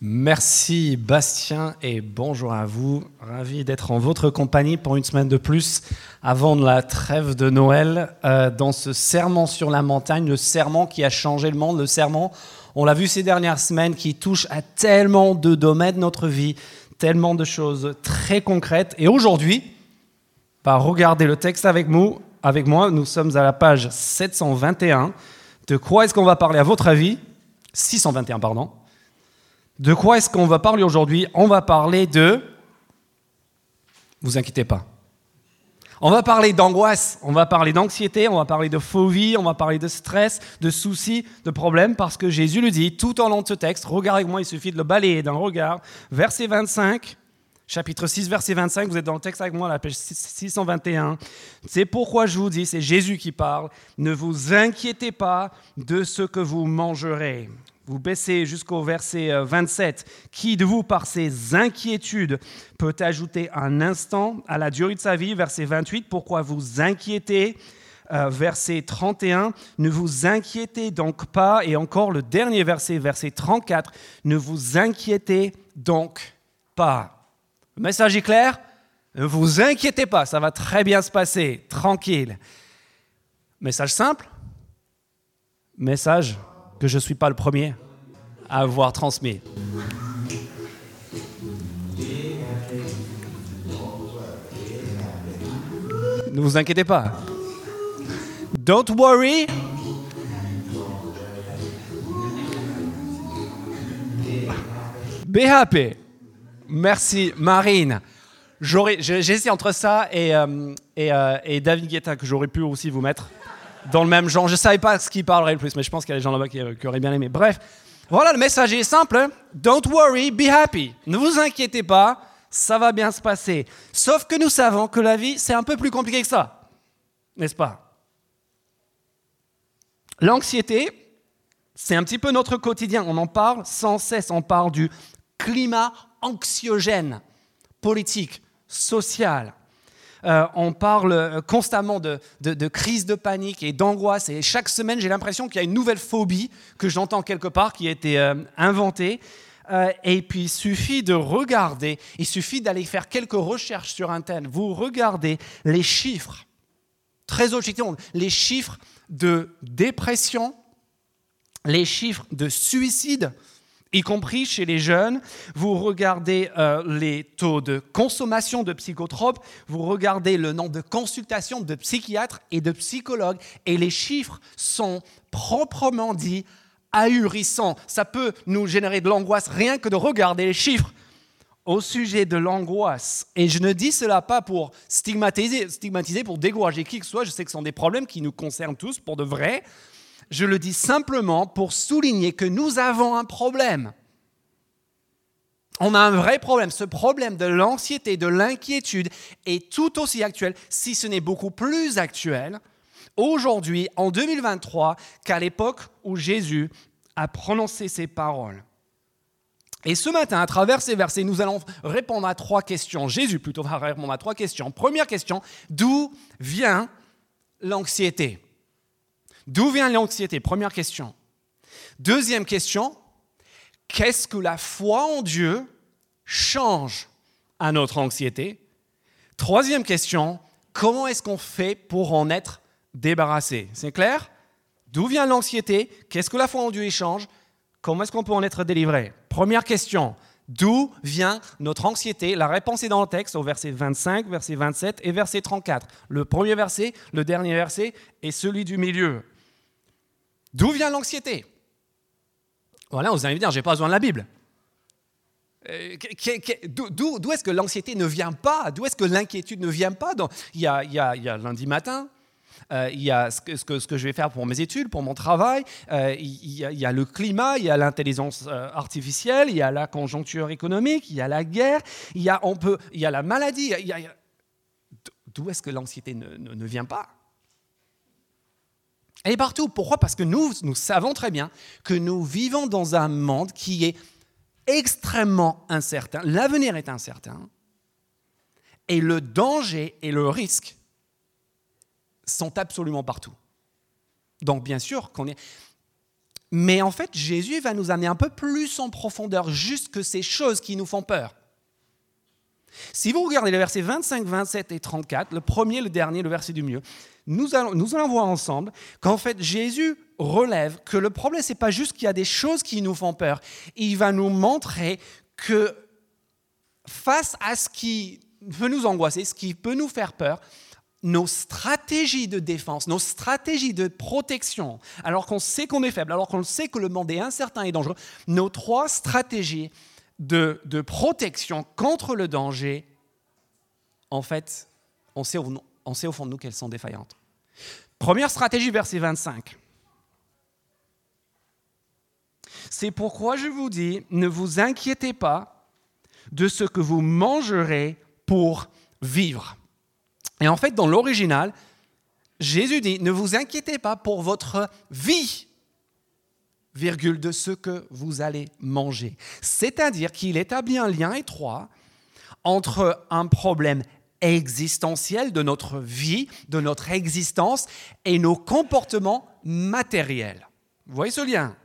Merci Bastien et bonjour à vous. Ravi d'être en votre compagnie pour une semaine de plus avant la trêve de Noël euh, dans ce serment sur la montagne, le serment qui a changé le monde, le serment, on l'a vu ces dernières semaines, qui touche à tellement de domaines de notre vie, tellement de choses très concrètes. Et aujourd'hui, bah, regardez le texte avec, nous, avec moi, nous sommes à la page 721. De quoi est-ce qu'on va parler à votre avis? 621, pardon. De quoi est-ce qu'on va parler aujourd'hui? On va parler de... Vous inquiétez pas. On va parler d'angoisse, on va parler d'anxiété, on va parler de phobie, on va parler de stress, de soucis, de problèmes, parce que Jésus le dit tout au long de ce texte. Regardez avec moi, il suffit de le balayer d'un regard. Verset 25, chapitre 6, verset 25, vous êtes dans le texte avec moi, la page 621. C'est pourquoi je vous dis, c'est Jésus qui parle, ne vous inquiétez pas de ce que vous mangerez vous baissez jusqu'au verset 27. Euh, Qui de vous, par ses inquiétudes, peut ajouter un instant à la durée de sa vie Verset 28. Pourquoi vous inquiétez euh, Verset 31. Ne vous inquiétez donc pas. Et encore le dernier verset, verset 34. Ne vous inquiétez donc pas. Le message est clair? Ne vous inquiétez pas, ça va très bien se passer, tranquille. Message simple? Message que je ne suis pas le premier à avoir transmis. Ne vous inquiétez pas. Don't worry. Be. Merci, Marine. J'essaie entre ça et, euh, euh, et, David Guetta, que j'aurais pu aussi vous mettre dans le même genre. Je ne savais pas ce qui parlerait le plus, mais je pense qu'il y a des gens là-bas qui, qui, auraient bien aimé. Bref, voilà, le message est simple. Hein. Don't worry, be happy. Ne vous inquiétez pas, ça va bien se passer. Sauf que nous savons que la vie, c'est un peu plus compliqué que ça. N'est-ce pas? L'anxiété, c'est un petit peu notre quotidien. On en parle sans cesse. On parle du climat anxiogène, politique, social, euh, on parle euh, constamment de, crise de panique et d'angoisse. Et chaque semaine, j'ai l'impression qu'il y a une nouvelle phobie que j'entends quelque part qui a été euh, inventée. et puis, il suffit de regarder, il suffit d'aller faire quelques recherches sur Internet. Vous regardez les chiffres, très objectivement, les chiffres de dépression, les chiffres de suicide, y compris chez les jeunes. Vous regardez euh, les taux de consommation de psychotropes, vous regardez le nombre de consultations de psychiatres et de psychologues, et les chiffres sont proprement dit ahurissants. Ça peut nous générer de l'angoisse rien que de regarder les chiffres au sujet de l'angoisse. Et je ne dis cela pas pour stigmatiser, stigmatiser, pour décourager qui que ce soit. Je sais que ce sont des problèmes qui nous concernent tous pour de vrai. Je le dis simplement pour souligner que nous avons un problème. On a un vrai problème. Ce problème de l'anxiété, de l'inquiétude est tout aussi actuel, si ce n'est beaucoup plus actuel, aujourd'hui, en 2023, qu'à l'époque où Jésus a prononcé ces paroles. Et ce matin, à travers ces versets, nous allons répondre à trois questions. Jésus plutôt va répondre à trois questions. Première question, d'où vient l'anxiété? D'où vient l'anxiété? Première question. Deuxième question, qu'est-ce que la foi en Dieu change à notre anxiété? Troisième question, comment est-ce qu'on fait pour en être débarrassé? C'est clair? D'où vient l'anxiété? Qu'est-ce que la foi en Dieu change? Comment est-ce qu'on peut en être délivré? Première question, D'où vient notre anxiété? La réponse est dans le texte au verset 25, verset 27 et verset 34. Le premier verset, le dernier verset et celui du milieu. D'où vient l'anxiété Voilà, vous allez me dire, j'ai pas besoin de la Bible. Euh, d'où est-ce que l'anxiété ne vient pas D'où est-ce que l'inquiétude ne vient pas il, y a, lundi matin, euh, il y a ce que, je vais faire pour mes études, pour mon travail, euh, il, y a, le climat, il y a l'intelligence artificielle, il y a la conjoncture économique, il y a la guerre, il y a, on peut, il y a la maladie. D'où est-ce que l'anxiété ne vient pas elle est partout. Pourquoi? Parce que nous, nous savons très bien que nous vivons dans un monde qui est extrêmement incertain. L'avenir est incertain. Et le danger et le risque sont absolument partout. Donc bien sûr qu'on est... Mais en fait, Jésus va nous amener un peu plus en profondeur, juste que ces choses qui nous font peur. Si vous regardez les versets 25, 27 et 34, le premier, le dernier, le verset du mieux, nous allons, voir ensemble qu'en fait Jésus relève que le problème, ce n'est pas juste qu'il y a des choses qui nous font peur. Il va nous montrer que face à ce qui peut nous angoisser, ce qui peut nous faire peur, nos stratégies de défense, nos stratégies de protection, alors qu'on sait qu'on est faible, alors qu'on sait que le monde est incertain et dangereux, nos trois stratégies de, protection contre le danger, en fait, on sait, on sait au fond de nous qu'elles sont défaillantes. Première stratégie, verset 25. C'est pourquoi je vous dis, ne vous inquiétez pas de ce que vous mangerez pour vivre. Et en fait, dans l'original, Jésus dit, ne vous inquiétez pas pour votre vie, virgule, de ce que vous allez manger. C'est-à-dire qu'il établit un lien étroit entre un problème existentiel de notre vie, de notre existence et nos comportements matériels. Vous voyez ce lien?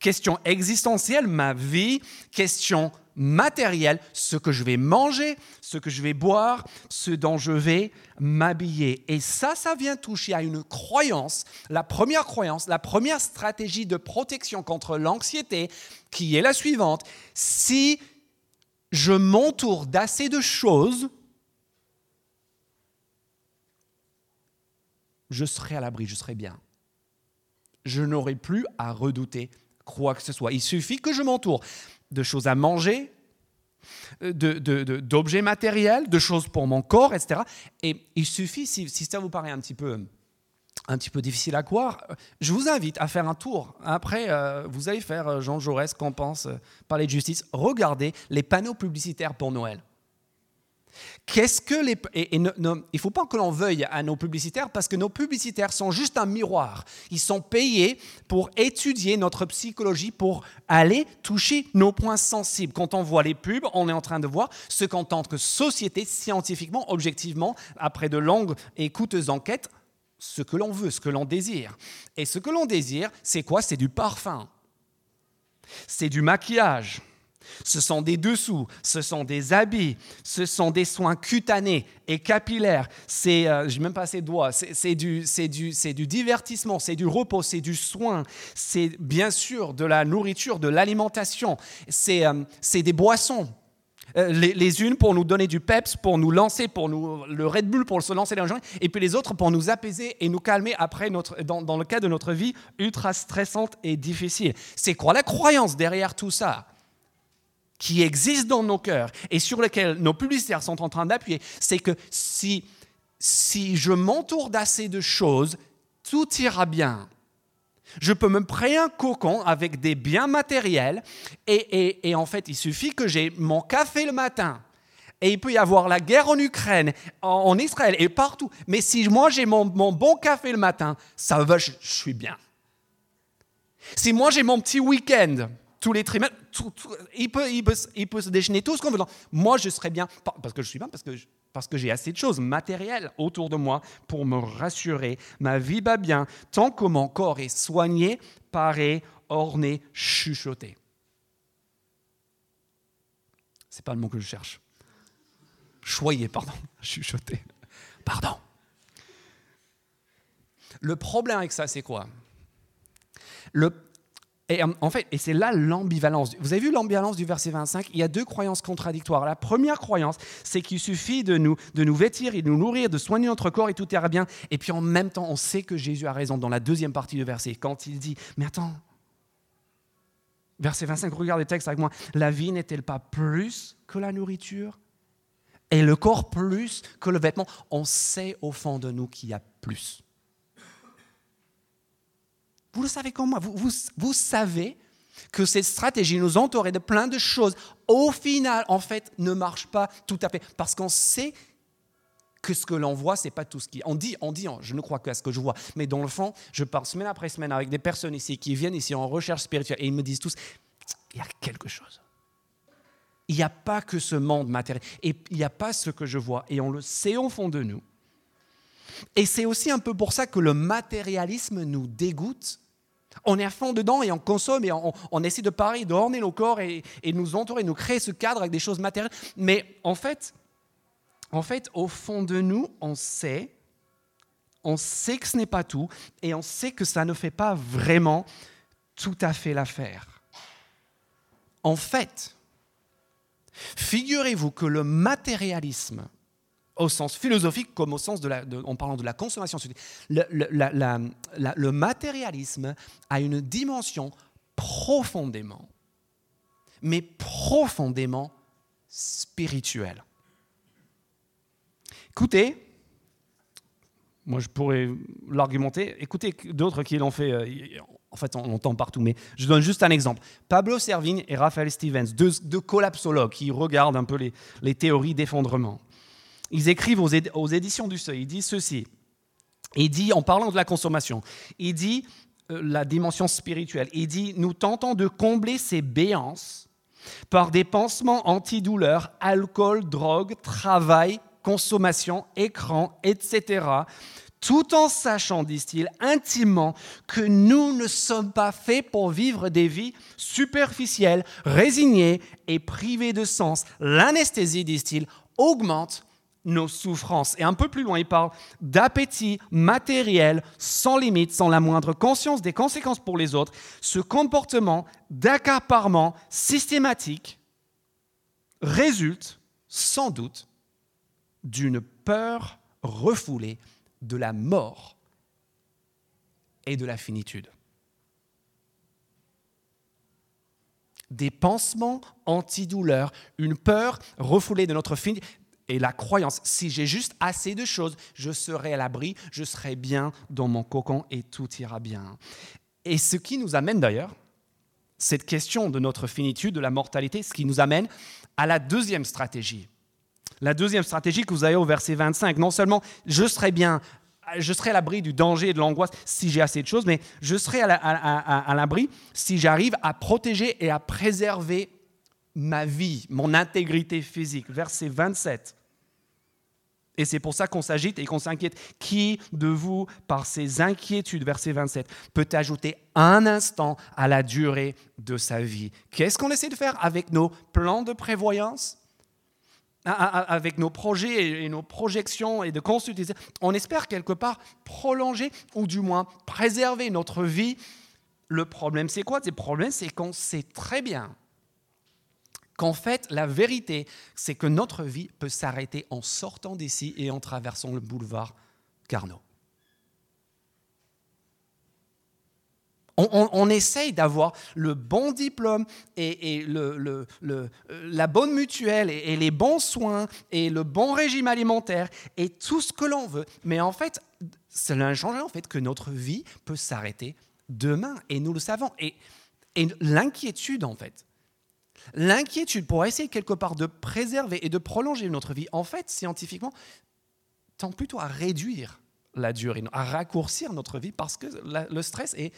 Question existentielle, ma vie. Question matérielle, ce que je vais manger, ce que je vais boire, ce dont je vais m'habiller. Et ça, ça vient toucher à une croyance, la première croyance, la première stratégie de protection contre l'anxiété, qui est la suivante. Si je m'entoure d'assez de choses, je serai à l'abri, je serai bien. Je n'aurai plus à redouter quoi que ce soit. Il suffit que je m'entoure de choses à manger, d'objets matériels, de choses pour mon corps, etc. Et il suffit, si, ça vous paraît un petit peu un petit peu difficile à croire, je vous invite à faire un tour. Après, euh, vous allez faire euh, Jean Jaurès, qu'on pense, euh, parler de justice. Regardez les panneaux publicitaires pour Noël. Qu'est-ce que les et, ne faut pas que l'on veuille à nos publicitaires parce que nos publicitaires sont juste un miroir. Ils sont payés pour étudier notre psychologie, pour aller toucher nos points sensibles. Quand on voit les pubs, on est en train de voir ce qu'en tant que société, scientifiquement, objectivement, après de longues et coûteuses enquêtes, ce que l'on veut, ce que l'on désire. Et ce que l'on désire, c'est quoi? C'est du parfum. C'est du maquillage ce sont des dessous, ce sont des habits, ce sont des soins cutanés et capillaires. C'est, euh, même pas de doigts, c'est, du, du divertissement, c'est du repos, c'est du soin, c'est bien sûr de la nourriture, de l'alimentation, c'est, euh, des boissons. Euh, les, unes pour nous donner du peps, pour nous lancer, pour nous, le Red Bull pour se lancer dans le journée, et puis les autres pour nous apaiser et nous calmer après notre, dans, dans le cas de notre vie ultra stressante et difficile. C'est quoi la croyance derrière tout ça? Qui existe dans nos cœurs et sur lesquels nos publicitaires sont en train d'appuyer, c'est que si, si je m'entoure d'assez de choses, tout ira bien. Je peux me créer un cocon avec des biens matériels et, et, en fait, il suffit que j'ai mon café le matin. Et il peut y avoir la guerre en Ukraine, en, Israël et partout. Mais si moi j'ai mon, bon café le matin, ça va, je suis bien. Si moi j'ai mon petit week-end, tous les trimestres, il, peut, se déchaîner tout ce qu'on veut. Moi, je serais bien, parce que je suis bien, parce que, j'ai assez de choses matérielles autour de moi pour me rassurer. Ma vie va bien tant que mon corps est soigné, paré, orné, chuchoté. C'est pas le mot que je cherche. Choyer, pardon, chuchoté. Pardon. Le problème avec ça, c'est quoi? Le, et euh, en fait, et c'est là l'ambivalence. Vous avez vu l'ambivalence du verset 25 Il y a deux croyances contradictoires. La première croyance, c'est qu'il suffit de nous, de nous vêtir et de nous nourrir, de soigner notre corps et tout ira bien. Et puis en même temps, on sait que Jésus a raison dans la deuxième partie du verset, quand il dit, mais attends, verset 25, regardez le texte avec moi, la vie n'est-elle pas plus que la nourriture? Et le corps plus que le vêtement On sait au fond de nous qu'il y a plus. Vous le savez comme moi. Vous, vous, savez que cette stratégie nous entourer de plein de choses, au final, en fait, ne marche pas tout à fait. Parce qu'on sait que ce que l'on voit, c'est pas tout ce qui. On dit, on dit, je ne crois qu'à ce que je vois. Mais dans le fond, je parle semaine après semaine avec des personnes ici qui viennent ici en recherche spirituelle et ils me disent tous, il y a quelque chose. Il n'y a pas que ce monde matériel. Et il n'y a pas ce que je vois. Et on le sait au fond de nous. Et c'est aussi un peu pour ça que le matérialisme nous dégoûte On est à fond dedans et on consomme et on, essaie de parer, d'orner nos corps et, et nous entourer, nous créer ce cadre avec des choses matérielles. Mais en fait, en fait, au fond de nous, on sait, on sait que ce n'est pas tout et on sait que ça ne fait pas vraiment tout à fait l'affaire. En fait, figurez-vous que le matérialisme au sens philosophique comme au sens de la, en parlant de la consommation. Le, le, matérialisme a une dimension profondément, mais profondément spirituelle. Écoutez, moi je pourrais l'argumenter, écoutez d'autres qui l'ont fait, euh, en fait on l'entend partout, mais je donne juste un exemple. Pablo Servigne et Raphaël Stevens, deux, collapsologues qui regardent un peu les théories d'effondrement ils écrivent aux, éditions du Seuil, ils disent ceci. Il dit, en parlant de la consommation, il dit euh, la dimension spirituelle, il dit, nous tentons de combler ces béances par des pansements antidouleurs, alcool, drogue, travail, consommation, écran, etc., tout en sachant, disent-ils, intimement que nous ne sommes pas faits pour vivre des vies superficielles, résignées et privées de sens. L'anesthésie, disent-ils, augmente nos souffrances. Et un peu plus loin, il parle d'appétit matériel sans limite, sans la moindre conscience des conséquences pour les autres. Ce comportement d'accaparement systématique résulte sans doute d'une peur refoulée de la mort et de la finitude. Des pansements antidouleurs, une peur refoulée de notre finitude et la croyance, si j'ai juste assez de choses, je serai à l'abri, je serai bien dans mon cocon et tout ira bien. Et ce qui nous amène d'ailleurs, cette question de notre finitude, de la mortalité, ce qui nous amène à la deuxième stratégie. La deuxième stratégie que vous avez au verset 25, non seulement je serai bien, je serai à l'abri du danger et de l'angoisse si j'ai assez de choses, mais je serai à l'abri si j'arrive à protéger et à préserver ma vie, mon intégrité physique. Verset 27. Et c'est pour ça qu'on s'agite et qu'on s'inquiète. Qui de vous, par ses inquiétudes, verset 27, peut ajouter un instant à la durée de sa vie? Qu'est-ce qu'on essaie de faire avec nos plans de prévoyance? Avec nos projets et nos projections et de consulter, on espère quelque part prolonger ou du moins préserver notre vie. Le problème, c'est quoi? Le problème, c'est qu'on sait très bien qu'en fait, la vérité, c'est que notre vie peut s'arrêter en sortant d'ici et en traversant le boulevard Carnot. On, essaye d'avoir le bon diplôme et, la bonne mutuelle et, les bons soins et le bon régime alimentaire et tout ce que l'on veut. Mais en fait, cela change en fait que notre vie peut s'arrêter demain et nous le savons. Et l'inquiétude, en fait, L'inquiétude pour essayer quelque part de préserver et de prolonger notre vie, en fait, scientifiquement, tend plutôt à réduire la durée, à raccourcir notre vie parce que le stress est,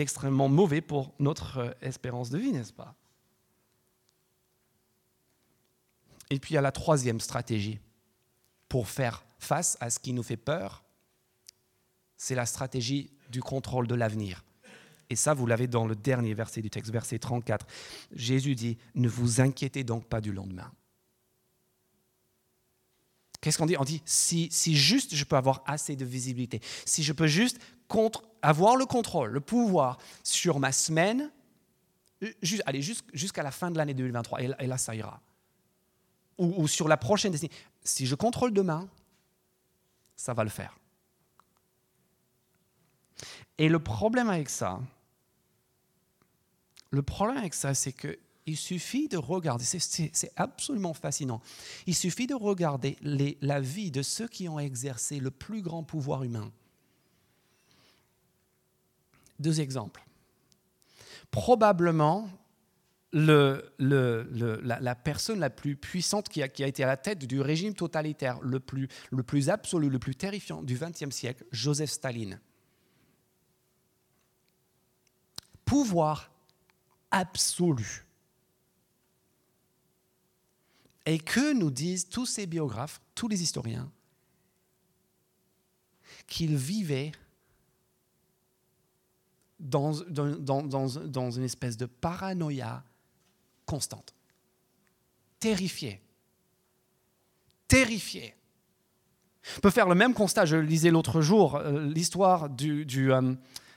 extrêmement mauvais pour notre euh, espérance de vie, n'est-ce pas? Et puis il y a la troisième stratégie pour faire face à ce qui nous fait peur, c'est la stratégie du contrôle de l'avenir. Et ça, vous l'avez dans le dernier verset du texte, verset 34. Jésus dit, ne vous inquiétez donc pas du lendemain. Qu'est-ce qu'on dit? On dit, si, juste je peux avoir assez de visibilité, si je peux juste avoir le contrôle, le pouvoir sur ma semaine, juste, allez, jusqu'à la fin de l'année 2023, et, là, ça ira. Ou, ou sur la prochaine décennie. Si je contrôle demain, ça va le faire. Et le problème avec ça, le problème avec ça, c'est qu'il suffit de regarder, c'est absolument fascinant, il suffit de regarder la vie de ceux qui ont exercé le plus grand pouvoir humain. Deux exemples. Probablement, la, personne la plus puissante qui a, été à la tête du régime totalitaire le plus absolu, le plus terrifiant du XXe siècle, Joseph Staline. Pouvoir absolu. Et que nous disent tous ces biographes, tous les historiens Qu'il vivait dans, une espèce de paranoïa constante. Terrifiés. Terrifiés. On peut faire le même constat, je lisais l'autre jour, euh, l'histoire du, du euh,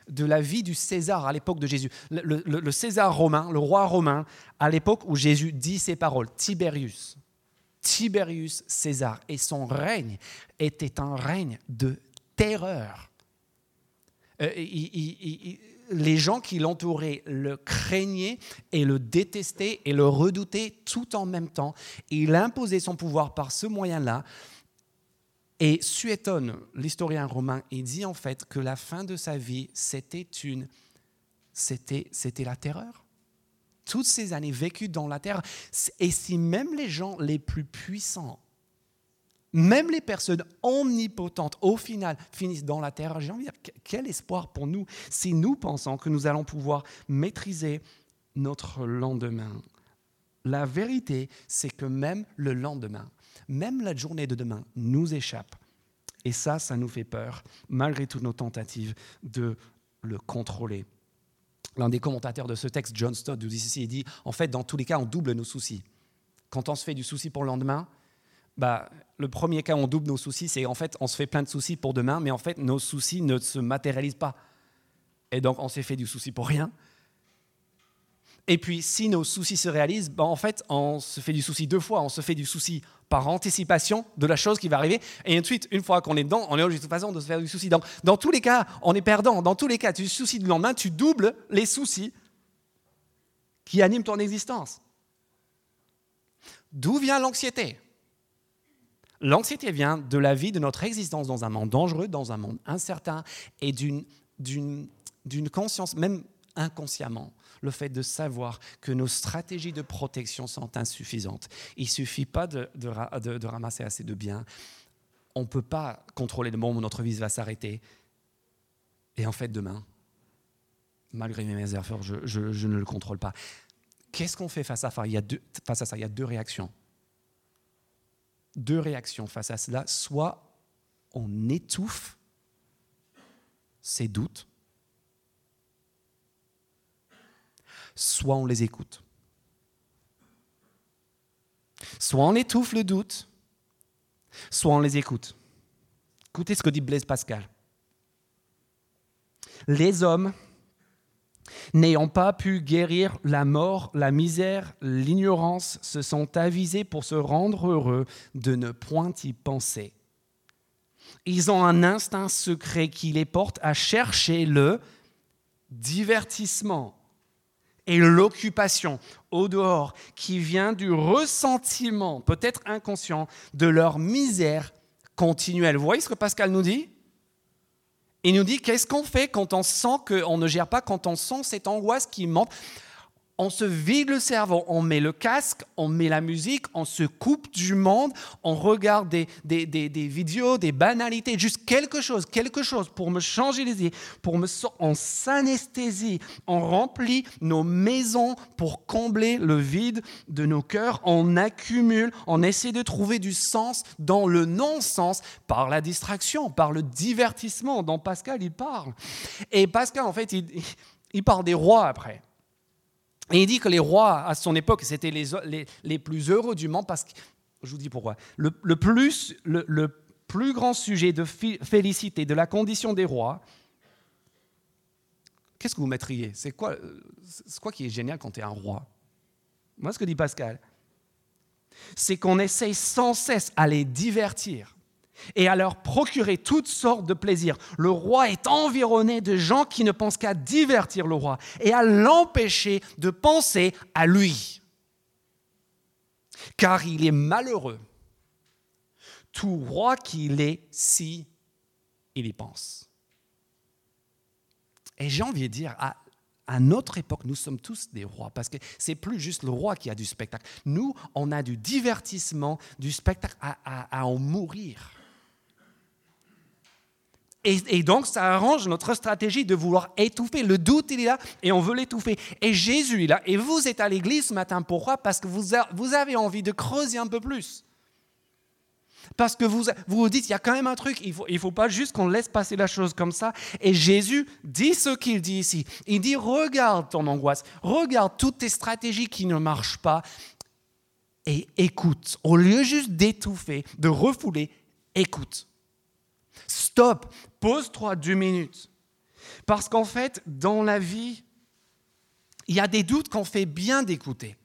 de la vie du César à l'époque de Jésus. Le, César romain, le roi romain, à l'époque où Jésus dit ces paroles, Tiberius, Tiberius César, et son règne était un règne de terreur. Euh, les gens qui l'entouraient le craignaient et le détestaient et le redoutaient tout en même temps. Il imposait son pouvoir par ce moyen-là. Et Suétone, l'historien romain, il dit en fait que la fin de sa vie, c'était une, c'était, c'était la terreur. Toutes ces années vécues dans la terre. Et si même les gens les plus puissants, même les personnes omnipotentes, au final, finissent dans la terre, j'ai envie de dire, quel espoir pour nous si nous pensons que nous allons pouvoir maîtriser notre lendemain. La vérité, c'est que même le lendemain, même la journée de demain nous échappe. Et ça, ça nous fait peur, malgré toutes nos tentatives de le contrôler. L'un des commentateurs de ce texte, John Stott, nous dit ceci, il dit, en fait, dans tous les cas, on double nos soucis. Quand on se fait du souci pour le lendemain, bah, le premier cas, on double nos soucis, c'est en fait, on se fait plein de soucis pour demain, mais en fait, nos soucis ne se matérialisent pas. Et donc, on s'est fait du souci pour rien. Et puis, si nos soucis se réalisent, ben, en fait, on se fait du souci deux fois. On se fait du souci par anticipation de la chose qui va arriver. Et ensuite, une fois qu'on est dedans, on est obligé de façon de se faire du souci. Donc, dans tous les cas, on est perdant. Dans tous les cas, tu soucies du lendemain, tu doubles les soucis qui animent ton existence. D'où vient l'anxiété? L'anxiété vient de la vie de notre existence dans un monde dangereux, dans un monde incertain et d'une conscience, même inconsciemment, le fait de savoir que nos stratégies de protection sont insuffisantes. Il ne suffit pas de, de, ramasser assez de biens. On ne peut pas contrôler le moment où notre vie va s'arrêter. Et en fait, demain, malgré mes efforts, je, ne le contrôle pas. Qu'est-ce qu'on fait face à, ça? Il y a deux, face à ça Il y a deux réactions. Deux réactions face à cela. Soit on étouffe ses doutes, soit on les écoute. Soit on étouffe le doute, soit on les écoute. Écoutez ce que dit Blaise Pascal. Les hommes, n'ayant pas pu guérir la mort, la misère, l'ignorance, se sont avisés pour se rendre heureux de ne point y penser. Ils ont un instinct secret qui les porte à chercher le divertissement et l'occupation au dehors qui vient du ressentiment, peut-être inconscient, de leur misère continuelle. Vous voyez ce que Pascal nous dit? Il nous dit qu'est-ce qu'on fait quand on sent qu'on ne gère pas, quand on sent cette angoisse qui monte on se vide le cerveau, on met le casque, on met la musique, on se coupe du monde, on regarde des, des, vidéos, des banalités, juste quelque chose, quelque chose pour me changer les idées, pour me on s'anesthésie, on remplit nos maisons pour combler le vide de nos cœurs, on accumule, on essaie de trouver du sens dans le non-sens par la distraction, par le divertissement dont Pascal il parle. Et Pascal en fait il parle des rois après. Et il dit que les rois, à son époque, c'était les, les, plus heureux du monde parce que, je vous dis pourquoi, le, plus, le, plus grand sujet de félicité de la condition des rois, qu'est-ce que vous mettriez? C'est quoi, quoi qui est génial quand tu es un roi? Moi, ce que dit Pascal, c'est qu'on essaye sans cesse à les divertir et à leur procurer toutes sortes de plaisirs. Le roi est environné de gens qui ne pensent qu'à divertir le roi et à l'empêcher de penser à lui. Car il est malheureux, tout roi qu'il est, si il y pense. Et j'ai envie de dire, à, notre époque, nous sommes tous des rois, parce que c'est plus juste le roi qui a du spectacle. Nous, on a du divertissement, du spectacle à en mourir. Et, donc, ça arrange notre stratégie de vouloir étouffer. Le doute, il est là et on veut l'étouffer. Et Jésus est là. Et vous êtes à l'église ce matin. Pourquoi? Parce que vous, avez envie de creuser un peu plus. Parce que vous vous, dites, il y a quand même un truc, il ne il faut pas juste qu'on laisse passer la chose comme ça. Et Jésus dit ce qu'il dit ici. Il dit, regarde ton angoisse, regarde toutes tes stratégies qui ne marchent pas et écoute. Au lieu juste d'étouffer, de refouler, écoute. Stop, pose-toi deux minutes. Parce qu'en fait, dans la vie, il y a des doutes qu'on fait bien d'écouter.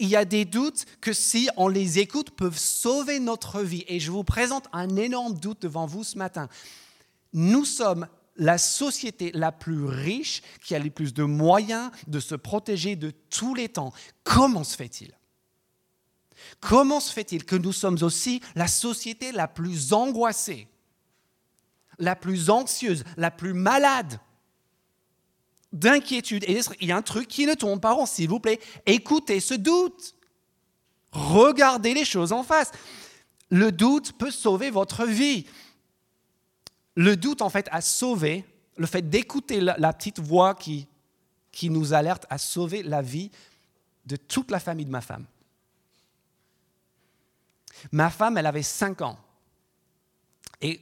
Il y a des doutes que si on les écoute peuvent sauver notre vie. Et je vous présente un énorme doute devant vous ce matin. Nous sommes la société la plus riche qui a le plus de moyens de se protéger de tous les temps. Comment se fait-il? Comment se fait-il que nous sommes aussi la société la plus angoissée, la plus anxieuse, la plus malade d'inquiétude. Et il y a un truc qui ne tombe pas rond, s'il vous plaît. Écoutez ce doute. Regardez les choses en face. Le doute peut sauver votre vie. Le doute, en fait, a sauvé, le fait d'écouter la, petite voix qui, qui nous alerte, a sauvé la vie de toute la famille de ma femme. Ma femme, elle avait 5 ans. Et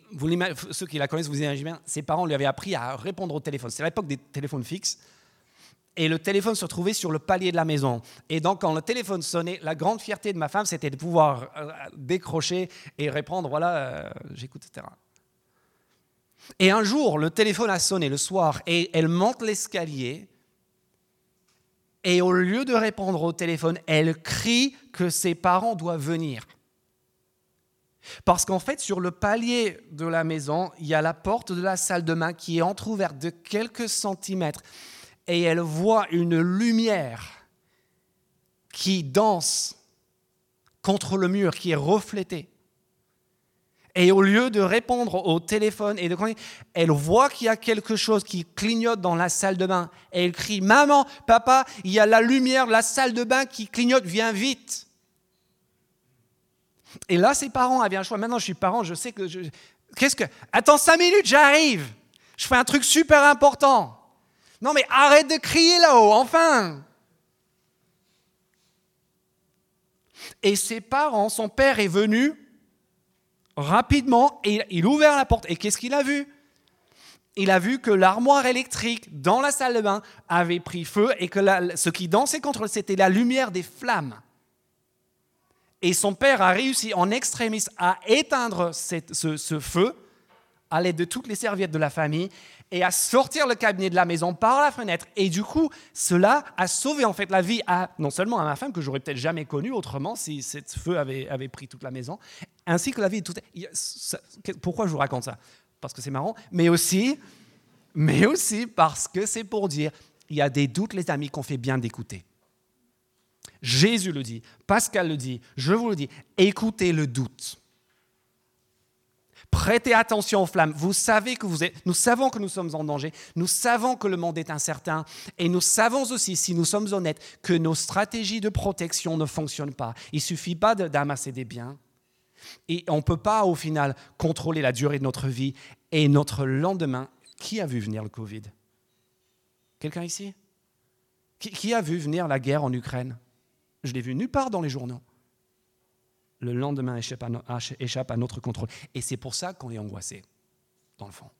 ceux qui la connaissent, vous imaginez bien, ses parents lui avaient appris à répondre au téléphone. C'est l'époque des téléphones fixes. Et le téléphone se trouvait sur le palier de la maison. Et donc, quand le téléphone sonnait, la grande fierté de ma femme, c'était de pouvoir euh, décrocher et répondre voilà, euh, j'écoute, etc. Et un jour, le téléphone a sonné le soir et elle monte l'escalier. Et au lieu de répondre au téléphone, elle crie que ses parents doivent venir. Parce qu'en fait, sur le palier de la maison, il y a la porte de la salle de bain qui est entr'ouverte de quelques centimètres et elle voit une lumière qui danse contre le mur, qui est reflétée. Et au lieu de répondre au téléphone et de elle voit qu'il y a quelque chose qui clignote dans la salle de bain. Et elle crie Maman, papa, il y a la lumière la salle de bain qui clignote, viens vite. Et là, ses parents avaient un choix. Maintenant, je suis parent, je sais que. Qu'est-ce que. Attends cinq minutes, j'arrive. Je fais un truc super important. Non, mais arrête de crier là-haut, enfin. Et ses parents, son père est venu rapidement et il a ouvert la porte. Et qu'est-ce qu'il a vu? Il a vu que l'armoire électrique dans la salle de bain avait pris feu et que ce qui dansait contre c'était la lumière des flammes. Et son père a réussi en extrémiste à éteindre ce, feu à l'aide de toutes les serviettes de la famille et à sortir le cabinet de la maison par la fenêtre. Et du coup, cela a sauvé en fait la vie à, non seulement à ma femme, que j'aurais peut-être jamais connue autrement si ce feu avait, pris toute la maison, ainsi que la vie de toute... Pourquoi je vous raconte ça? Parce que c'est marrant, mais aussi, mais aussi parce que c'est pour dire, il y a des doutes, les amis, qu'on fait bien d'écouter. Jésus le dit, Pascal le dit, je vous le dis, écoutez le doute. Prêtez attention aux flammes. Vous savez que vous nous savons que nous sommes en danger. Nous savons que le monde est incertain. Et nous savons aussi, si nous sommes honnêtes, que nos stratégies de protection ne fonctionnent pas. Il ne suffit pas d'amasser des biens. Et on ne peut pas, au final, contrôler la durée de notre vie et notre lendemain. Qui a vu venir le Covid? Quelqu'un ici? Qui a vu venir la guerre en Ukraine? Je l'ai vu nulle part dans les journaux. Le lendemain échappe à, notre contrôle. Et c'est pour ça qu'on est angoissé, dans le fond.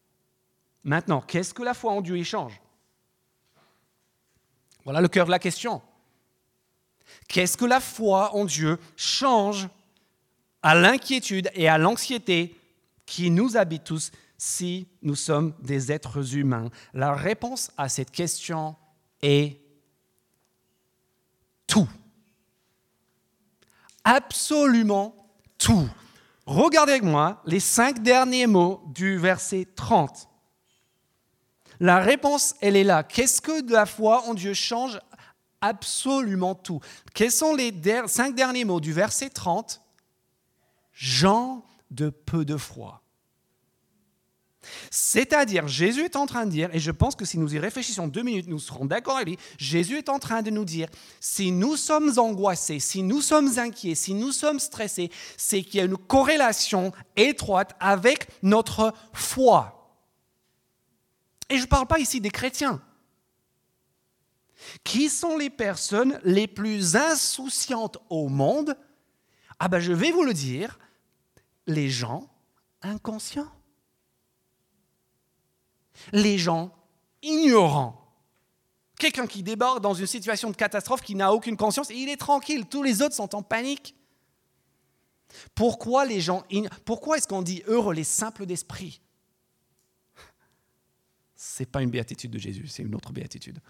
Maintenant, qu'est-ce que la foi en Dieu y change? Voilà le cœur de la question. Qu'est-ce que la foi en Dieu change à l'inquiétude et à l'anxiété qui nous habitent tous si nous sommes des êtres humains? La réponse à cette question est tout absolument tout. Regardez avec moi les cinq derniers mots du verset 30. La réponse, elle est là. Qu'est-ce que de la foi en Dieu change absolument tout? Quels sont les cinq derniers mots du verset 30 Jean de peu de foi. C'est-à-dire, Jésus est en train de dire, et je pense que si nous y réfléchissons deux minutes, nous serons d'accord avec lui, Jésus est en train de nous dire, si nous sommes angoissés, si nous sommes inquiets, si nous sommes stressés, c'est qu'il y a une corrélation étroite avec notre foi. Et je ne parle pas ici des chrétiens. Qui sont les personnes les plus insouciantes au monde? Ah ben je vais vous le dire, les gens inconscients, les gens ignorants. Quelqu'un qui débarque dans une situation de catastrophe, qui n'a aucune conscience, et il est tranquille, tous les autres sont en panique. Pourquoi les gens, pourquoi est-ce qu'on dit heureux les simples d'esprit? C'est pas une béatitude de Jésus, c'est une autre béatitude.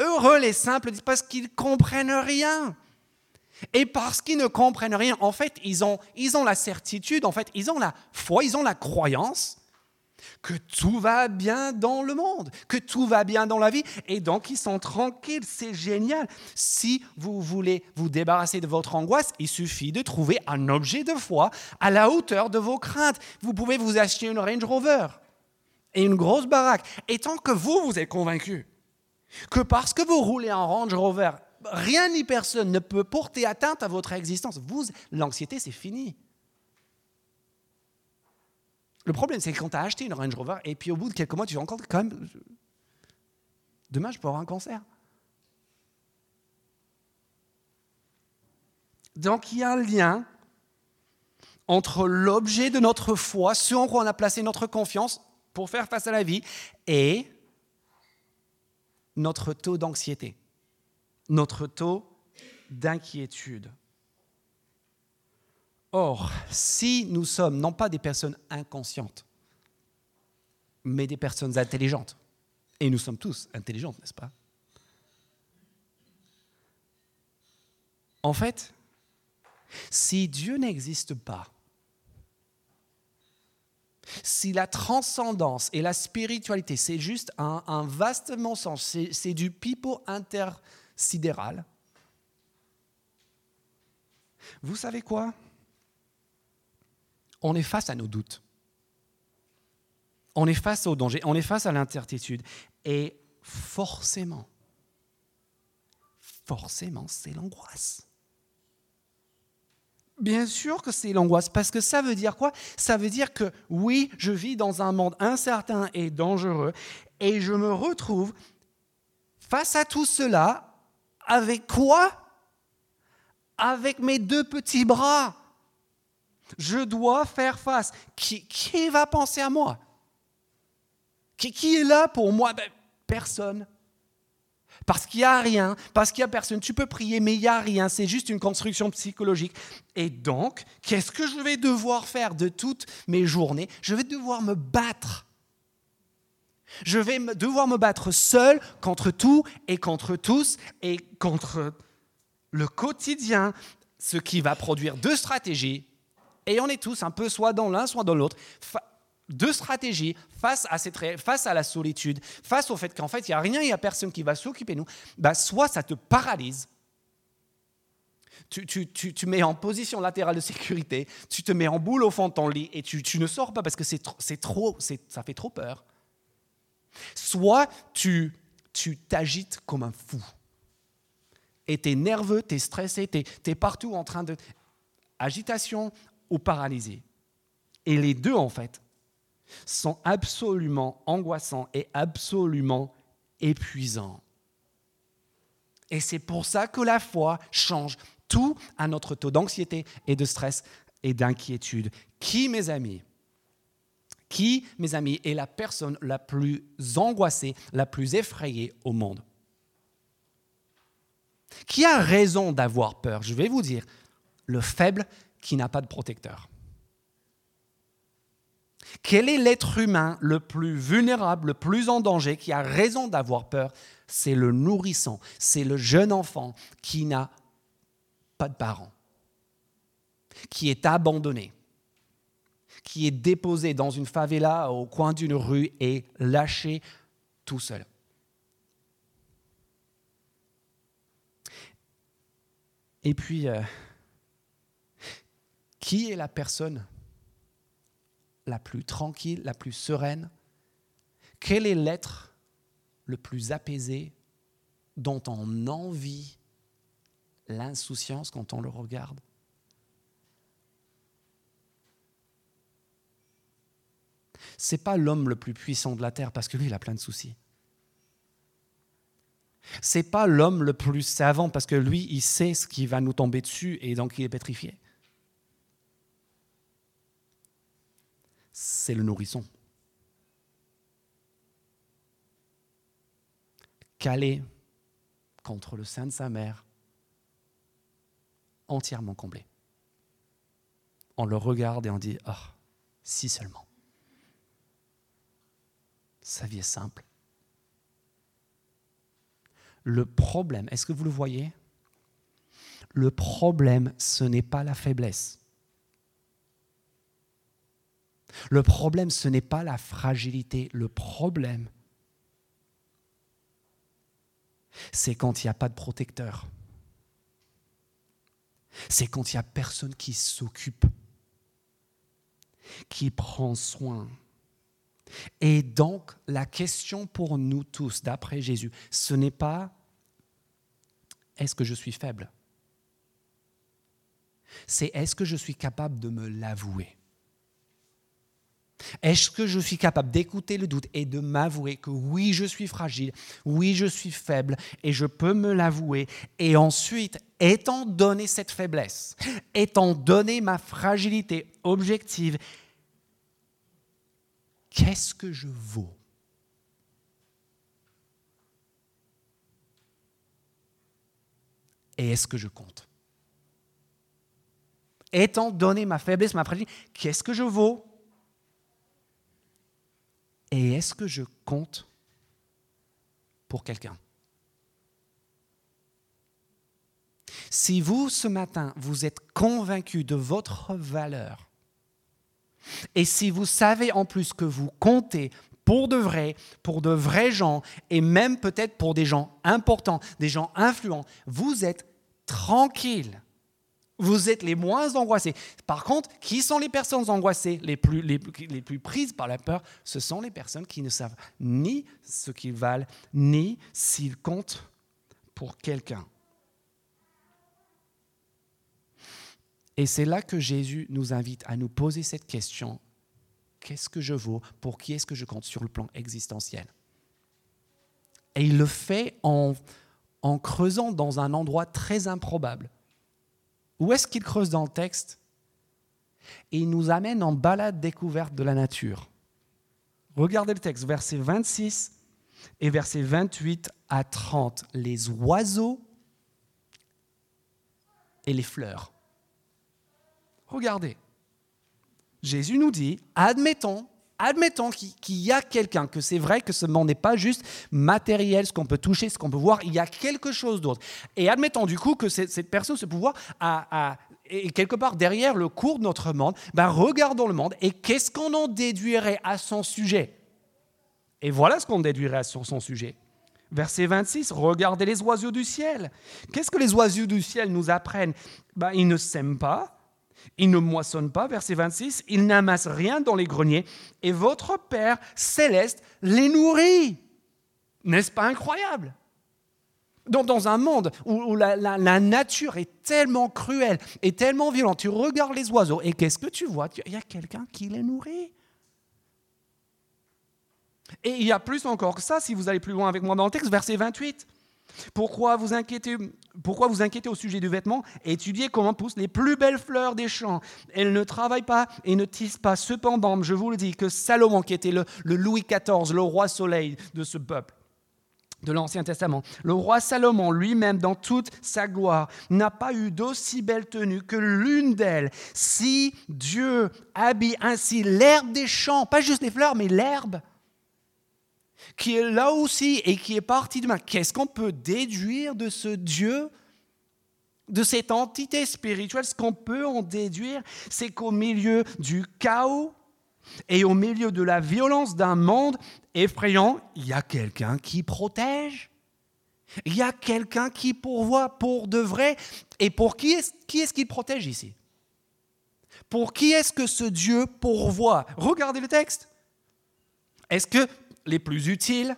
Heureux les simples parce qu'ils comprennent rien. Et parce qu'ils ne comprennent rien, en fait, ils ont, ils ont la certitude, en fait, ils ont la foi, ils ont la croyance que tout va bien dans le monde, que tout va bien dans la vie, et donc ils sont tranquilles, c'est génial. Si vous voulez vous débarrasser de votre angoisse, il suffit de trouver un objet de foi à la hauteur de vos craintes. Vous pouvez vous acheter une Range Rover et une grosse baraque, et tant que vous, vous êtes convaincu que parce que vous roulez en Range Rover, rien ni personne ne peut porter atteinte à votre existence, vous, l'anxiété, c'est fini. Le problème, c'est que quand tu as acheté une Range Rover, et puis au bout de quelques mois, tu te rends quand même, demain, je peux avoir un cancer. Donc il y a un lien entre l'objet de notre foi, ce en quoi on a placé notre confiance pour faire face à la vie, et notre taux d'anxiété, notre taux d'inquiétude. Or, si nous sommes non pas des personnes inconscientes, mais des personnes intelligentes, et nous sommes tous intelligentes, n'est-ce pas? En fait, si Dieu n'existe pas, si la transcendance et la spiritualité, c'est juste un, vaste mensonge, c'est du pipeau intersidéral, vous savez quoi? On est face à nos doutes. On est face au danger, on est face à l'incertitude. Et forcément, forcément, c'est l'angoisse. Bien sûr que c'est l'angoisse, parce que ça veut dire quoi? Ça veut dire que oui, je vis dans un monde incertain et dangereux, et je me retrouve face à tout cela, avec quoi? Avec mes deux petits bras. Je dois faire face. Qui, va penser à moi? Qui, est là pour moi? Ben, Personne. Parce qu'il n'y a rien, parce qu'il n'y a personne. Tu peux prier, mais il n'y a rien. C'est juste une construction psychologique. Et donc, qu'est-ce que je vais devoir faire de toutes mes journées? Je vais devoir me battre. Je vais devoir me battre seul contre tout et contre tous et contre le quotidien, ce qui va produire deux stratégies et on est tous un peu soit dans l'un, soit dans l'autre. Deux stratégies face à, cette, face à la solitude, face au fait qu'en fait, il n'y a rien, il n'y a personne qui va s'occuper de nous. Bah, soit ça te paralyse, tu, tu, tu, tu, mets en position latérale de sécurité, tu te mets en boule au fond de ton lit et tu, ne sors pas parce que c'est trop, ça fait trop peur. Soit tu t'agites comme un fou. Et tu es nerveux, tu es stressé, tu es, partout en train de... Agitation, ou paralysé. Et les deux, en fait, sont absolument angoissants et absolument épuisants. Et c'est pour ça que la foi change tout à notre taux d'anxiété et de stress et d'inquiétude. Qui, mes amis, qui, mes amis, est la personne la plus angoissée, la plus effrayée au monde? Qui a raison d'avoir peur? Je vais vous dire, le faible qui n'a pas de protecteur. Quel est l'être humain le plus vulnérable, le plus en danger, qui a raison d'avoir peur? C'est le nourrisson, c'est le jeune enfant qui n'a pas de parents, qui est abandonné, qui est déposé dans une favela au coin d'une rue et lâché tout seul. Et puis, euh, qui est la personne la plus tranquille, la plus sereine? Quel est l'être le plus apaisé dont on envie l'insouciance quand on le regarde? C'est pas l'homme le plus puissant de la terre parce que lui il a plein de soucis. C'est pas l'homme le plus savant parce que lui il sait ce qui va nous tomber dessus et donc il est pétrifié. C'est le nourrisson. Calé contre le sein de sa mère, entièrement comblé. On le regarde et on dit, ah, si seulement. Sa vie est simple. Le problème, est-ce que vous le voyez? Le problème, ce n'est pas la faiblesse. Le problème, ce n'est pas la fragilité. Le problème, c'est quand il n'y a pas de protecteur. C'est quand il n'y a personne qui s'occupe, qui prend soin. Et donc, la question pour nous tous, d'après Jésus, ce n'est pas est-ce que je suis faible? C'est est-ce que je suis capable de me l'avouer? Est-ce que je suis capable d'écouter le doute et de m'avouer que oui, je suis fragile, oui, je suis faible et je peux me l'avouer Et ensuite, étant donné cette faiblesse, étant donné ma fragilité objective, qu'est-ce que je vaux? Et est-ce que je compte? Étant donné ma faiblesse, ma fragilité, qu'est-ce que je vaux? Et est-ce que je compte pour quelqu'un? Si vous, ce matin, vous êtes convaincu de votre valeur, et si vous savez en plus que vous comptez pour de vrai, pour de vrais gens, et même peut-être pour des gens importants, des gens influents, vous êtes tranquille vous êtes les moins angoissés. Par contre, qui sont les personnes angoissées, les plus, les, plus prises par la peur? Ce sont les personnes qui ne savent ni ce qu'ils valent, ni s'ils comptent pour quelqu'un. Et c'est là que Jésus nous invite à nous poser cette question. Qu'est-ce que je vaux? Pour qui est-ce que je compte sur le plan existentiel? Et il le fait en, en creusant dans un endroit très improbable. Où est-ce qu'il creuse dans le texte Et il nous amène en balade découverte de la nature. Regardez le texte, verset 26 et verset 28 à 30. Les oiseaux et les fleurs. Regardez. Jésus nous dit, admettons, admettons qu'il y a quelqu'un, que c'est vrai que ce monde n'est pas juste matériel, ce qu'on peut toucher, ce qu'on peut voir, il y a quelque chose d'autre. Et admettons du coup que cette personne, ce pouvoir, a, est quelque part derrière le cours de notre monde, ben regardons le monde et qu'est-ce qu'on en déduirait à son sujet? Et voilà ce qu'on déduirait sur son sujet. Verset 26, regardez les oiseaux du ciel. Qu'est-ce que les oiseaux du ciel nous apprennent? Ben, Ils ne s'aiment pas, il ne moissonne pas, verset 26, il n'amasse rien dans les greniers, et votre Père céleste les nourrit. N'est-ce pas incroyable? Dans, dans, un monde où, la, la, nature est tellement cruelle et tellement violente, tu regardes les oiseaux et qu'est-ce que tu vois? Il y a quelqu'un qui les nourrit. Et il y a plus encore que ça, si vous allez plus loin avec moi dans le texte, verset 28. Pourquoi vous inquiétez, pourquoi vous inquiétez au sujet du vêtement Étudiez comment poussent les plus belles fleurs des champs. Elles ne travaillent pas et ne tissent pas. Cependant, je vous le dis, que Salomon, qui était le, Louis XIV, le roi soleil de ce peuple, de l'Ancien Testament. Le roi Salomon lui-même, dans toute sa gloire, n'a pas eu d'aussi belle tenue que l'une d'elles. Si Dieu habille ainsi l'herbe des champs, pas juste les fleurs, mais l'herbe, qui est là aussi et qui est parti de. Qu'est-ce qu'on peut déduire de ce Dieu, de cette entité spirituelle? Ce qu'on peut en déduire, c'est qu'au milieu du chaos et au milieu de la violence d'un monde effrayant, il y a quelqu'un qui protège. Il y a quelqu'un qui pourvoit pour de vrai. Et pour qui est-ce qui qu'il protège ici? Pour qui est-ce que ce Dieu pourvoit? Regardez le texte. Est-ce que les plus utiles,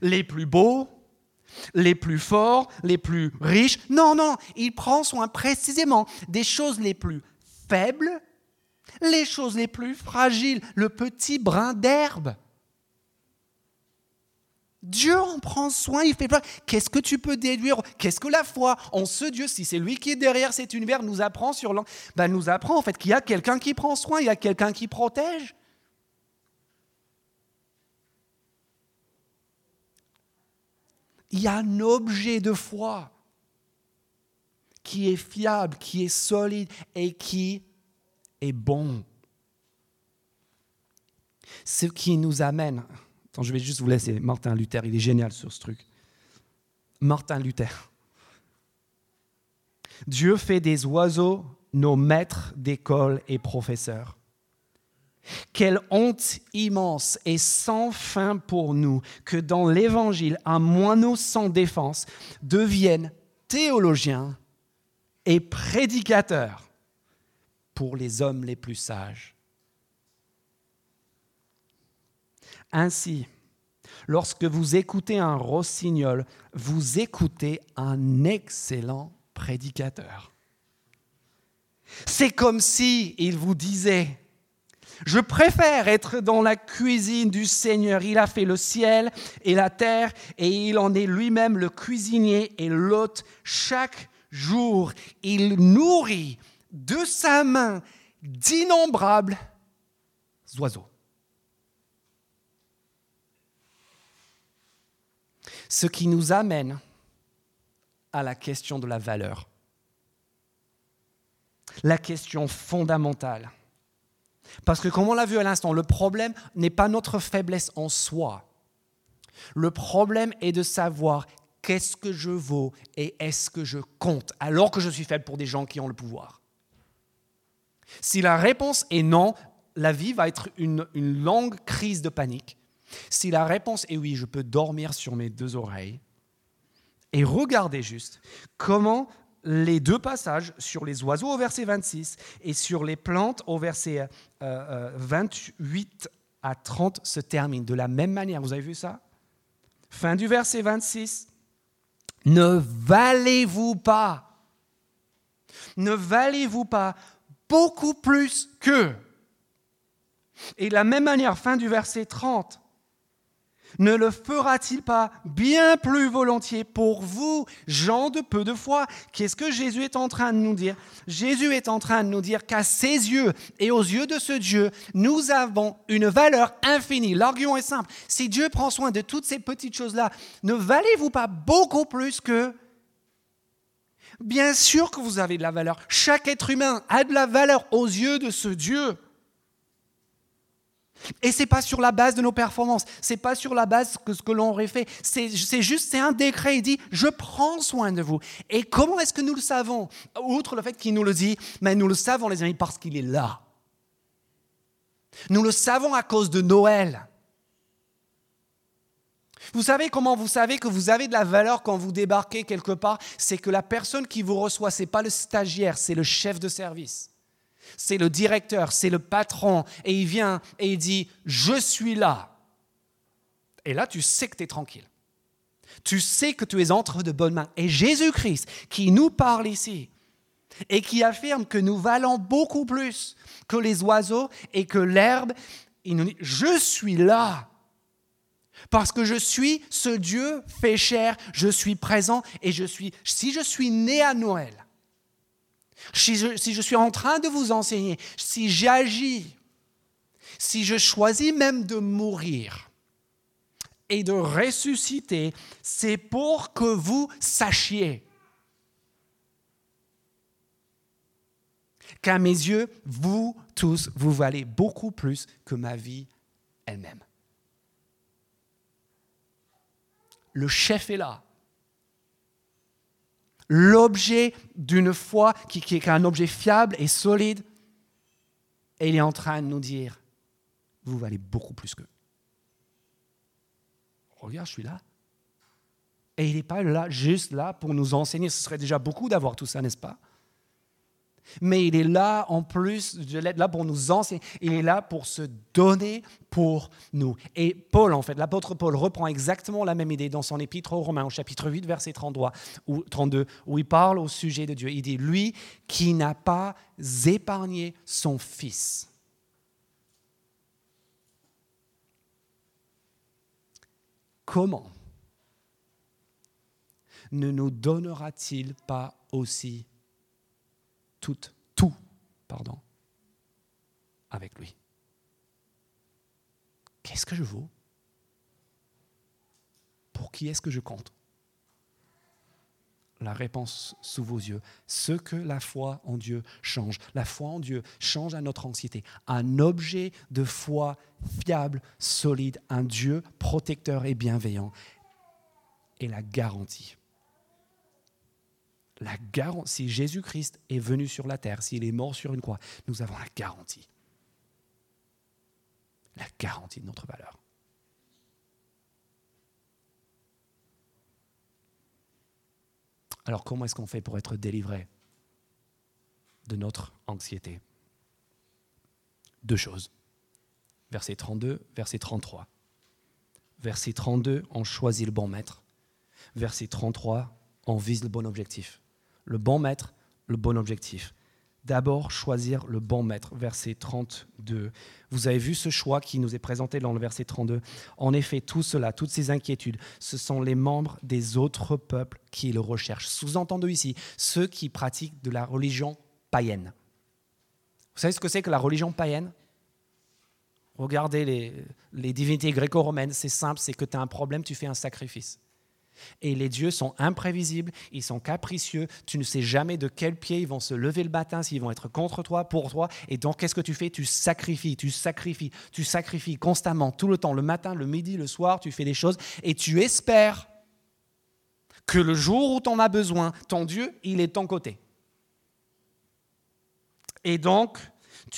les plus beaux, les plus forts, les plus riches. Non, non, il prend soin précisément des choses les plus faibles, les choses les plus fragiles, le petit brin d'herbe. Dieu en prend soin, il fait plein. Qu'est-ce que tu peux déduire? Qu'est-ce que la foi en ce Dieu, si c'est lui qui est derrière cet univers, nous apprend sur ben, nous apprend en fait qu'il y a quelqu'un qui prend soin, il y a quelqu'un qui protège. Il y a un objet de foi qui est fiable, qui est solide et qui est bon. Ce qui nous amène je vais juste vous laisser. Martin Luther, il est génial sur ce truc. Martin Luther. Dieu fait des oiseaux nos maîtres d'école et professeurs. Quelle honte immense et sans fin pour nous que dans l'Évangile, un moineau sans défense devienne théologien et prédicateur pour les hommes les plus sages. Ainsi, lorsque vous écoutez un rossignol, vous écoutez un excellent prédicateur. C'est comme si il vous disait je préfère être dans la cuisine du Seigneur. Il a fait le ciel et la terre et il en est lui-même le cuisinier et l'hôte. Chaque jour, il nourrit de sa main d'innombrables oiseaux. Ce qui nous amène à la question de la valeur. La question fondamentale. Parce que comme on l'a vu à l'instant, le problème n'est pas notre faiblesse en soi. Le problème est de savoir qu'est-ce que je vaux et est-ce que je compte alors que je suis faible pour des gens qui ont le pouvoir. Si la réponse est non, la vie va être une, une longue crise de panique si la réponse est oui, je peux dormir sur mes deux oreilles, et regardez juste comment les deux passages sur les oiseaux au verset 26 et sur les plantes au verset 28 euh, euh, à 30 se terminent de la même manière. Vous avez vu ça? Fin du verset 26. Ne valez-vous pas Ne valez-vous pas beaucoup plus que Et de la même manière, fin du verset 30 ne le fera-t-il pas bien plus volontiers pour vous, gens de peu de foi? Qu'est-ce que Jésus est en train de nous dire? Jésus est en train de nous dire qu'à ses yeux et aux yeux de ce Dieu, nous avons une valeur infinie. L'argument est simple. Si Dieu prend soin de toutes ces petites choses-là, ne valez-vous pas beaucoup plus que... Bien sûr que vous avez de la valeur. Chaque être humain a de la valeur aux yeux de ce Dieu. Et c'est pas sur la base de nos performances, c'est pas sur la base de ce que l'on aurait fait. C'est juste, c'est un décret. Il dit, je prends soin de vous. Et comment est-ce que nous le savons? Outre le fait qu'il nous le dit, mais nous le savons, les amis, parce qu'il est là. Nous le savons à cause de Noël. Vous savez comment vous savez que vous avez de la valeur quand vous débarquez quelque part? C'est que la personne qui vous reçoit, ce n'est pas le stagiaire, c'est le chef de service c'est le directeur, c'est le patron, et il vient et il dit, je suis là. Et là, tu sais que tu es tranquille. Tu sais que tu es entre de bonnes mains. Et Jésus-Christ, qui nous parle ici, et qui affirme que nous valons beaucoup plus que les oiseaux et que l'herbe, il nous dit, je suis là. Parce que je suis ce Dieu fait chair, je suis présent et je suis, si je suis né à Noël, si je, suis en train de vous enseigner, si j'agis, si je choisis même de mourir et de ressusciter, c'est pour que vous sachiez qu'à mes yeux, vous tous, vous valez beaucoup plus que ma vie elle-même. Le chef est là l'objet d'une foi qui, est un objet fiable et solide. Et il est en train de nous dire, vous valez beaucoup plus qu'eux. Regarde, je suis là. Et il n'est pas là, juste là pour nous enseigner. Ce serait déjà beaucoup d'avoir tout ça, n'est-ce pas? Mais il est là en plus de l'être là pour nous enseigner. Il est là pour se donner pour nous. Et Paul, en fait, l'apôtre Paul reprend exactement la même idée dans son épître aux Romains, au chapitre 8, verset 33, ou 32, où il parle au sujet de Dieu. Il dit, lui qui n'a pas épargné son Fils. comment ne nous donnera-t-il pas aussi tout, pardon, avec lui Qu'est-ce que je vaux? Pour qui est-ce que je compte? La réponse sous vos yeux. Ce que la foi en Dieu change. La foi en Dieu change à notre anxiété. Un objet de foi fiable, solide, un Dieu protecteur et bienveillant. Et la garantie. La garantie, si Jésus-Christ est venu sur la terre, s'il est mort sur une croix, nous avons la garantie. La garantie de notre valeur. Alors comment est-ce qu'on fait pour être délivré de notre anxiété? Deux choses. Verset 32, verset 33. Verset 32, on choisit le bon maître. Verset 33, on vise le bon objectif. Le bon maître, le bon objectif d'abord choisir le bon maître. Verset 32. Vous avez vu ce choix qui nous est présenté dans le verset 32. En effet, tout cela, toutes ces inquiétudes, ce sont les membres des autres peuples qui le recherchent. Sous-entendu ici, ceux qui pratiquent de la religion païenne. Vous savez ce que c'est que la religion païenne? Regardez les, les divinités gréco-romaines, c'est simple, c'est que tu as un problème, tu fais un sacrifice. Et les dieux sont imprévisibles, ils sont capricieux, tu ne sais jamais de quel pied ils vont se lever le matin, s'ils vont être contre toi, pour toi. Et donc, qu'est-ce que tu fais? Tu sacrifies, tu sacrifies, tu sacrifies constamment, tout le temps, le matin, le midi, le soir, tu fais des choses et tu espères que le jour où tu as besoin, ton Dieu, il est de ton côté. Et donc,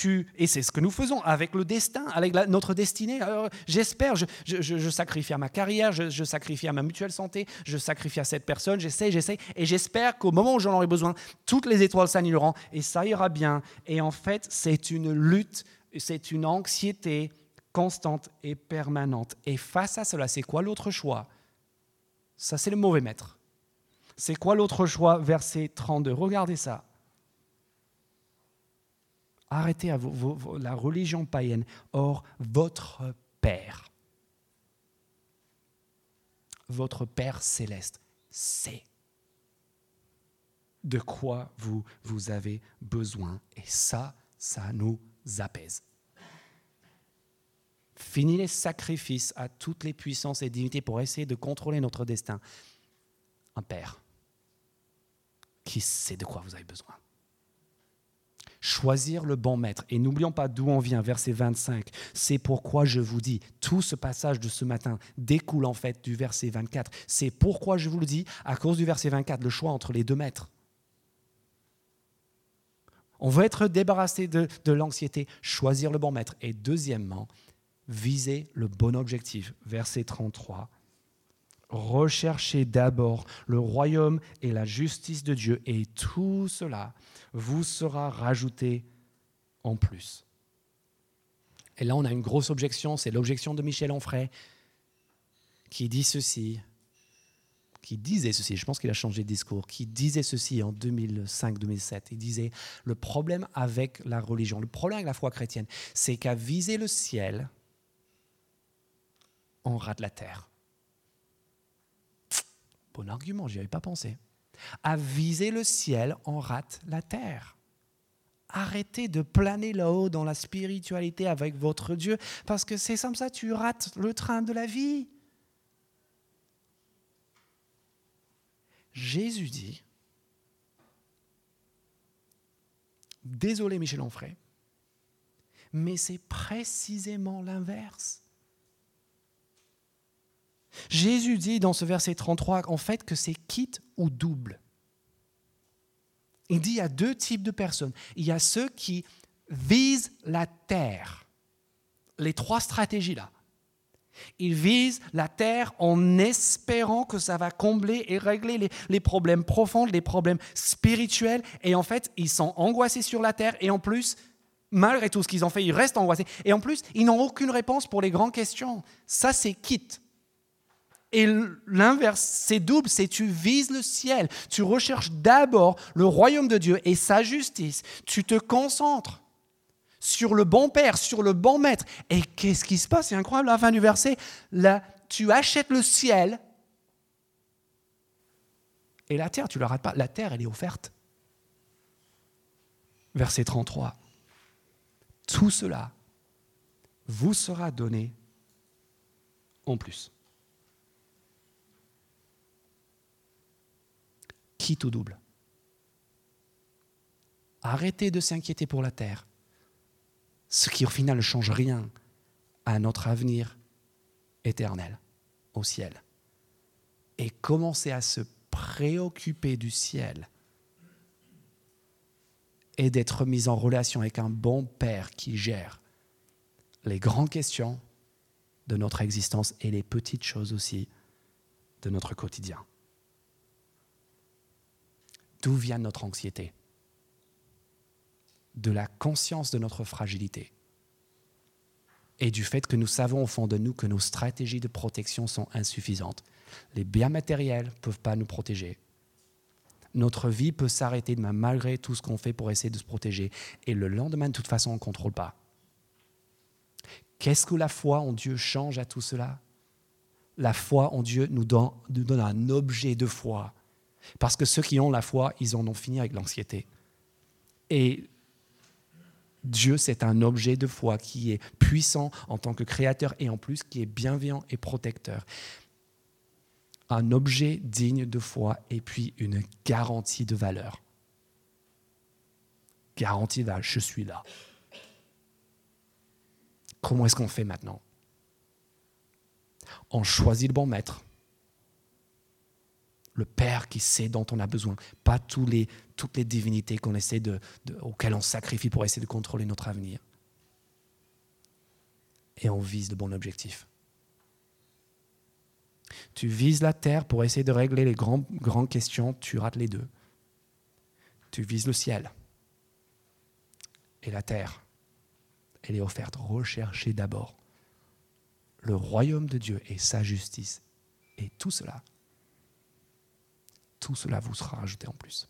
et c'est ce que nous faisons avec le destin, avec notre destinée. J'espère, je, sacrifie à ma carrière, je, sacrifie à ma mutuelle santé, je sacrifie à cette personne, j'essaie, j'essaie, et j'espère qu'au moment où j'en aurai besoin, toutes les étoiles s'annuleront et ça ira bien. Et en fait, c'est une lutte, c'est une anxiété constante et permanente. Et face à cela, c'est quoi l'autre choix? Ça, c'est le mauvais maître. C'est quoi l'autre choix? Verset 32. Regardez ça. Arrêtez la religion païenne. Or, votre Père, votre Père céleste, sait de quoi vous, vous avez besoin. Et ça, ça nous apaise. Fini les sacrifices à toutes les puissances et dignités pour essayer de contrôler notre destin. Un Père qui sait de quoi vous avez besoin choisir le bon maître. Et n'oublions pas d'où on vient, verset 25. C'est pourquoi je vous dis, tout ce passage de ce matin découle en fait du verset 24. C'est pourquoi je vous le dis, à cause du verset 24, le choix entre les deux maîtres. On veut être débarrassé de, l'anxiété, choisir le bon maître. Et deuxièmement, viser le bon objectif. Verset 33. Recherchez d'abord le royaume et la justice de Dieu, et tout cela vous sera rajouté en plus. Et là, on a une grosse objection, c'est l'objection de Michel Onfray, qui dit ceci, qui disait ceci, je pense qu'il a changé de discours, qui disait ceci en 2005-2007. Il disait, le problème avec la religion, le problème avec la foi chrétienne, c'est qu'à viser le ciel, on rate la terre. Bon argument, j'y avais pas pensé. À viser le ciel, on rate la terre. Arrêtez de planer là-haut dans la spiritualité avec votre Dieu, parce que c'est comme ça, tu rates le train de la vie. Jésus dit, désolé Michel Onfray, mais c'est précisément l'inverse. Jésus dit dans ce verset 33 en fait que c'est quitte ou double. Il dit il y a deux types de personnes. Il y a ceux qui visent la terre. Les trois stratégies là. Ils visent la terre en espérant que ça va combler et régler les, les, problèmes profonds, les problèmes spirituels. Et en fait, ils sont angoissés sur la terre. Et en plus, malgré tout ce qu'ils ont fait, ils restent angoissés. Et en plus, ils n'ont aucune réponse pour les grandes questions. Ça, c'est quitte. Et l'inverse, c'est double, c'est tu vises le ciel, tu recherches d'abord le royaume de Dieu et sa justice, tu te concentres sur le bon Père, sur le bon Maître. Et qu'est-ce qui se passe? C'est incroyable, à la fin du verset, la tu achètes le ciel et la terre, tu ne la rates pas. La terre, elle est offerte. Verset 33. Tout cela vous sera donné en plus. Quitte au double. Arrêtez de s'inquiéter pour la terre, ce qui au final ne change rien à notre avenir éternel au ciel. Et commencez à se préoccuper du ciel et d'être mis en relation avec un bon Père qui gère les grandes questions de notre existence et les petites choses aussi de notre quotidien. D'où vient notre anxiété? De la conscience de notre fragilité et du fait que nous savons au fond de nous que nos stratégies de protection sont insuffisantes. Les biens matériels ne peuvent pas nous protéger. Notre vie peut s'arrêter malgré tout ce qu'on fait pour essayer de se protéger. Et le lendemain, de toute façon, on ne contrôle pas. Qu'est-ce que la foi en Dieu change à tout cela? La foi en Dieu nous donne, nous donne un objet de foi. Parce que ceux qui ont la foi, ils en ont fini avec l'anxiété. Et Dieu, c'est un objet de foi qui est puissant en tant que créateur et en plus qui est bienveillant et protecteur. Un objet digne de foi et puis une garantie de valeur. Garantie de valeur, je suis là. Comment est-ce qu'on fait maintenant? On choisit le bon maître le Père qui sait dont on a besoin, pas les, toutes les divinités qu'on essaie de, auxquelles on sacrifie pour essayer de contrôler notre avenir. Et on vise de bons objectifs. Tu vises la terre pour essayer de régler les grandes questions, tu rates les deux. Tu vises le ciel. Et la terre, elle est offerte. Recherchez d'abord le royaume de Dieu et sa justice. Et tout cela tout cela vous sera rajouté en plus.